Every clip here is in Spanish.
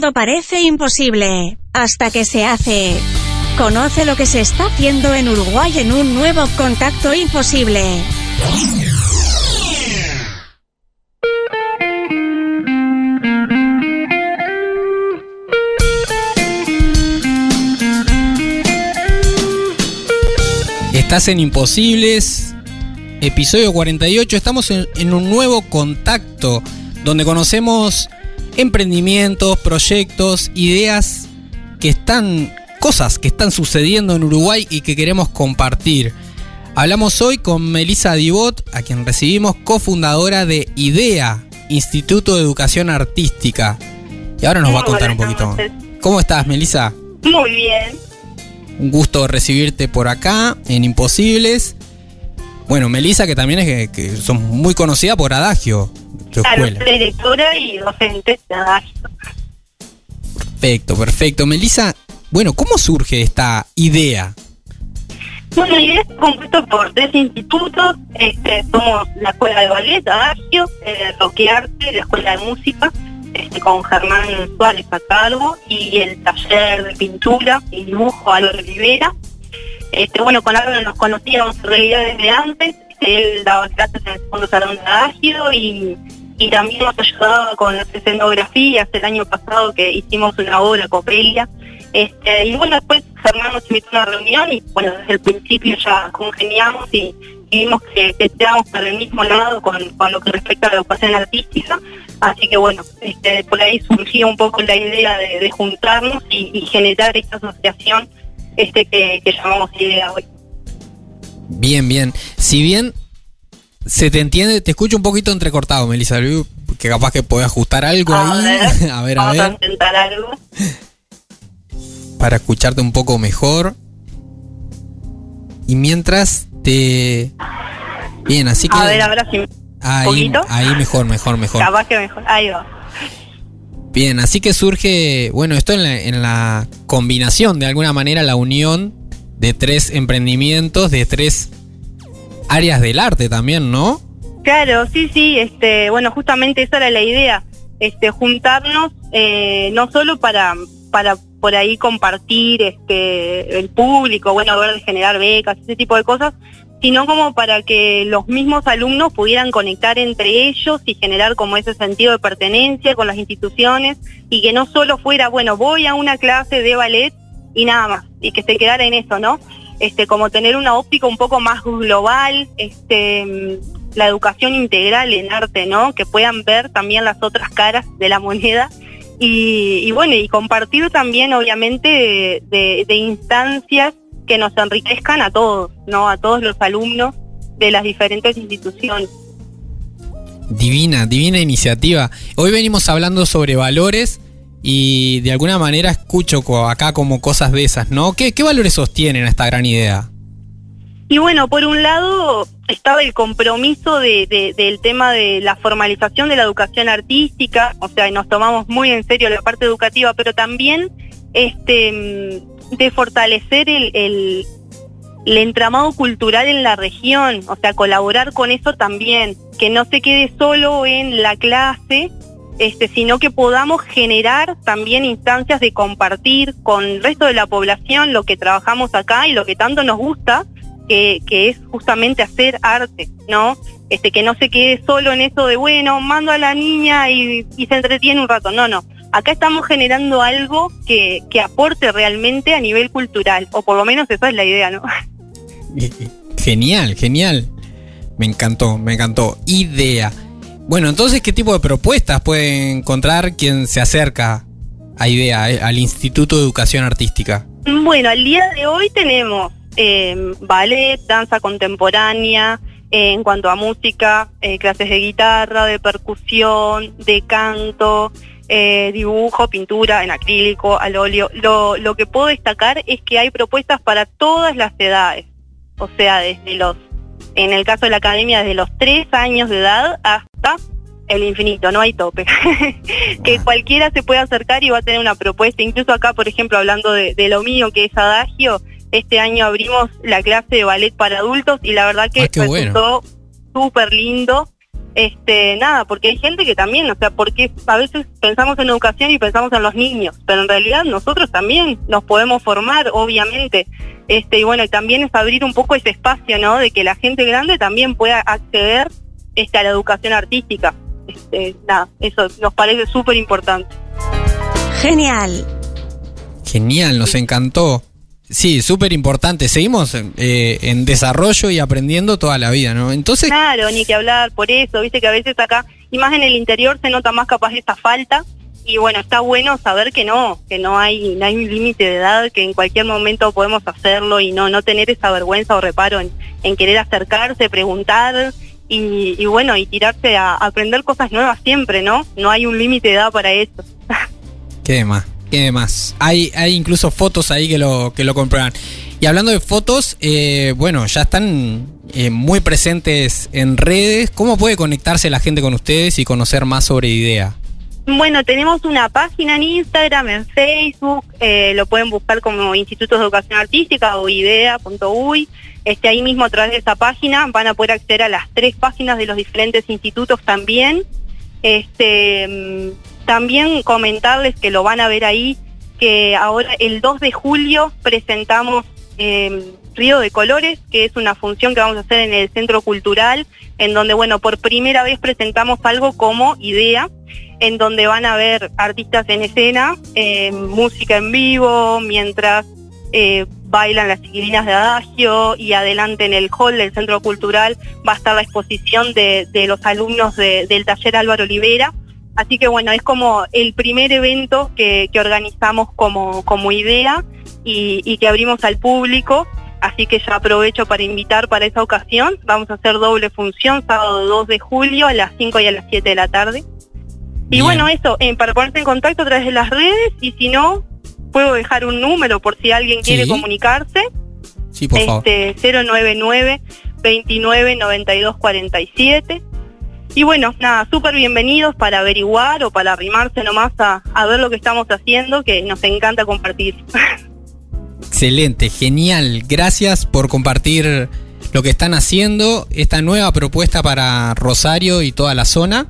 Todo parece imposible hasta que se hace. Conoce lo que se está haciendo en Uruguay en un nuevo contacto imposible. Estás en Imposibles, episodio 48. Estamos en, un nuevo contacto donde conocemos emprendimientos, proyectos, ideas que están, cosas que están sucediendo en Uruguay y que queremos compartir. Hablamos hoy con Melissa Divot, a quien recibimos cofundadora de IDEA, Instituto de Educación Artística. Y ahora nos va a contar un poquito. ¿Cómo estás, Melissa? Muy bien. Un gusto recibirte por acá en Imposibles. Bueno, Melissa, que también es que, que son muy conocida por Adagio, tu Claro, escuela. soy directora y docente. Perfecto, perfecto. Melissa, bueno, ¿cómo surge esta idea? Bueno, la idea está compuesto por tres institutos. Este, somos la Escuela de Ballet, Adagio, eh, Roquearte, la Escuela de Música, este, con Germán Suárez a cargo, y el taller de pintura y dibujo Álvaro Rivera. Este, bueno, con Álvaro nos conocíamos en realidad desde antes. Él daba clases en el segundo salón de Adagio y, y también nos ayudaba con las escenografías el año pasado que hicimos una obra, Copelia. Este, y bueno, después Germán nos invitó a una reunión y bueno, desde el principio ya congeniamos y, vimos que, que estábamos para el mismo lado con, con lo que respecta a la educación artística. Así que bueno, este, por ahí surgió un poco la idea de, juntarnos y, generar esta asociación este que llamamos idea hoy. Bien, bien. Si bien se te entiende, te escucho un poquito entrecortado, Melissa, que capaz que podés ajustar algo A ahí. ver, a ver, a Vamos a ver, intentar algo. para escucharte un poco mejor. Y mientras te... Bien, así que... A ver, ahora sí. ahí, poquito. ahí mejor, mejor, mejor. Capaz que mejor. Ahí va. Bien, así que surge, bueno, esto en la, en la combinación, de alguna manera, la unión de tres emprendimientos, de tres áreas del arte también, ¿no? Claro, sí, sí, este, bueno, justamente esa era la idea, este, juntarnos eh, no solo para, para por ahí compartir este, el público, bueno, ver de generar becas, ese tipo de cosas, sino como para que los mismos alumnos pudieran conectar entre ellos y generar como ese sentido de pertenencia con las instituciones y que no solo fuera, bueno, voy a una clase de ballet y nada más, y que se quedara en eso, ¿no? Este, como tener una óptica un poco más global, este, la educación integral en arte, ¿no? Que puedan ver también las otras caras de la moneda y, bueno, y compartir también, obviamente, de, de- de instancias que nos enriquezcan a todos, ¿no? A todos los alumnos de las diferentes instituciones. Divina, divina iniciativa. Hoy venimos hablando sobre valores y de alguna manera escucho acá como cosas de esas, ¿no? ¿Qué, valores sostienen esta gran idea? Y bueno, por un lado estaba el compromiso de- de- del tema de la formalización de la educación artística, o sea, nos tomamos muy en serio la parte educativa, pero también este de fortalecer el- el entramado cultural en la región, o sea, colaborar con eso también, que no se quede solo en la clase, este, sino que podamos generar también instancias de compartir con el resto de la población lo que trabajamos acá y lo que tanto nos gusta, que, que es justamente hacer arte, ¿no? Este, que no se quede solo en eso de, bueno, mando a la niña y, y se entretiene un rato. No, no. Acá estamos generando algo que, que aporte realmente a nivel cultural, o por lo menos esa es la idea, ¿no? Genial, genial. Me encantó, me encantó. Idea. Bueno, entonces, ¿qué tipo de propuestas puede encontrar quien se acerca a IDEA, eh, al Instituto de Educación Artística? Bueno, al día de hoy tenemos eh, ballet, danza contemporánea, eh, en cuanto a música, eh, clases de guitarra, de percusión, de canto, dibujo, pintura en acrílico, al óleo. Lo que puedo destacar es que hay propuestas para todas las edades, o sea, desde los, en el caso de la academia, desde los tres años de edad hasta el infinito, no hay tope. que cualquiera se puede acercar y va a tener una propuesta. Incluso acá, por ejemplo, hablando de, de lo mío que es Adagio, este año abrimos la clase de ballet para adultos y la verdad que Ah, qué bueno. resultó súper lindo. Este, nada, porque hay gente que también, o sea, porque a veces pensamos en educación y pensamos en los niños, pero en realidad nosotros también nos podemos formar, obviamente, este, y bueno, también es abrir un poco ese espacio, ¿no? De que la gente grande también pueda acceder este, a la educación artística. Este, nada, eso nos parece súper importante. Genial. Genial, nos encantó. Sí, súper importante. Seguimos eh, en desarrollo y aprendiendo toda la vida, ¿no? Entonces. Claro, ni que hablar por eso. Viste que a veces acá, y más en el interior, se nota más capaz esta falta. Y bueno, está bueno saber que no, que no hay, no hay un límite de edad, que en cualquier momento podemos hacerlo y no, no tener esa vergüenza o reparo en, en querer acercarse, preguntar y, y, bueno, y tirarse a aprender cosas nuevas siempre, ¿no? No hay un límite de edad para eso. ¿Qué más? ¿Qué más? Hay, hay incluso fotos ahí que lo, que lo comprueban. Y hablando de fotos, eh, bueno, ya están eh, muy presentes en redes. ¿Cómo puede conectarse la gente con ustedes y conocer más sobre IDEA? Bueno, tenemos una página en Instagram, en Facebook, eh, lo pueden buscar como Institutos de Educación Artística o idea.uy. Este, ahí mismo a través de esa página van a poder acceder a las tres páginas de los diferentes institutos también. Este, también comentarles que lo van a ver ahí, que ahora el 2 de julio presentamos eh, Río de Colores, que es una función que vamos a hacer en el Centro Cultural, en donde, bueno, por primera vez presentamos algo como idea, en donde van a ver artistas en escena, eh, música en vivo, mientras eh, bailan las chiquilinas de Adagio y adelante en el hall del Centro Cultural va a estar la exposición de, de los alumnos de, del taller Álvaro Olivera. Así que bueno, es como el primer evento que, que organizamos como, como idea y, y, que abrimos al público. Así que ya aprovecho para invitar para esa ocasión. Vamos a hacer doble función, sábado 2 de julio a las 5 y a las 7 de la tarde. Y Bien. bueno, eso, eh, para ponerse en contacto a través de las redes y si no, puedo dejar un número por si alguien quiere Sí. comunicarse. Sí, por favor. este 099 29 92 47. Y bueno, nada, súper bienvenidos para averiguar o para arrimarse nomás a, a ver lo que estamos haciendo, que nos encanta compartir. Excelente, genial. Gracias por compartir lo que están haciendo, esta nueva propuesta para Rosario y toda la zona.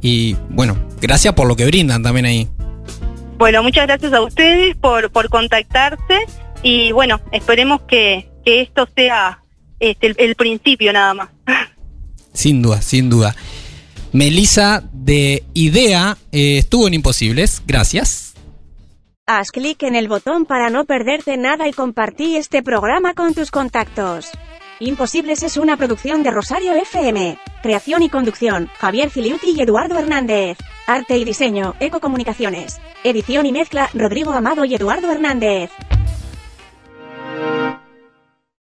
Y bueno, gracias por lo que brindan también ahí. Bueno, muchas gracias a ustedes por, por contactarse y bueno, esperemos que, que esto sea este, el, el principio nada más. Sin duda, sin duda. Melissa de Idea eh, estuvo en Imposibles, gracias. Haz clic en el botón para no perderte nada y compartí este programa con tus contactos. Imposibles es una producción de Rosario FM. Creación y conducción, Javier Filiuti y Eduardo Hernández. Arte y diseño, Ecocomunicaciones. Edición y mezcla, Rodrigo Amado y Eduardo Hernández.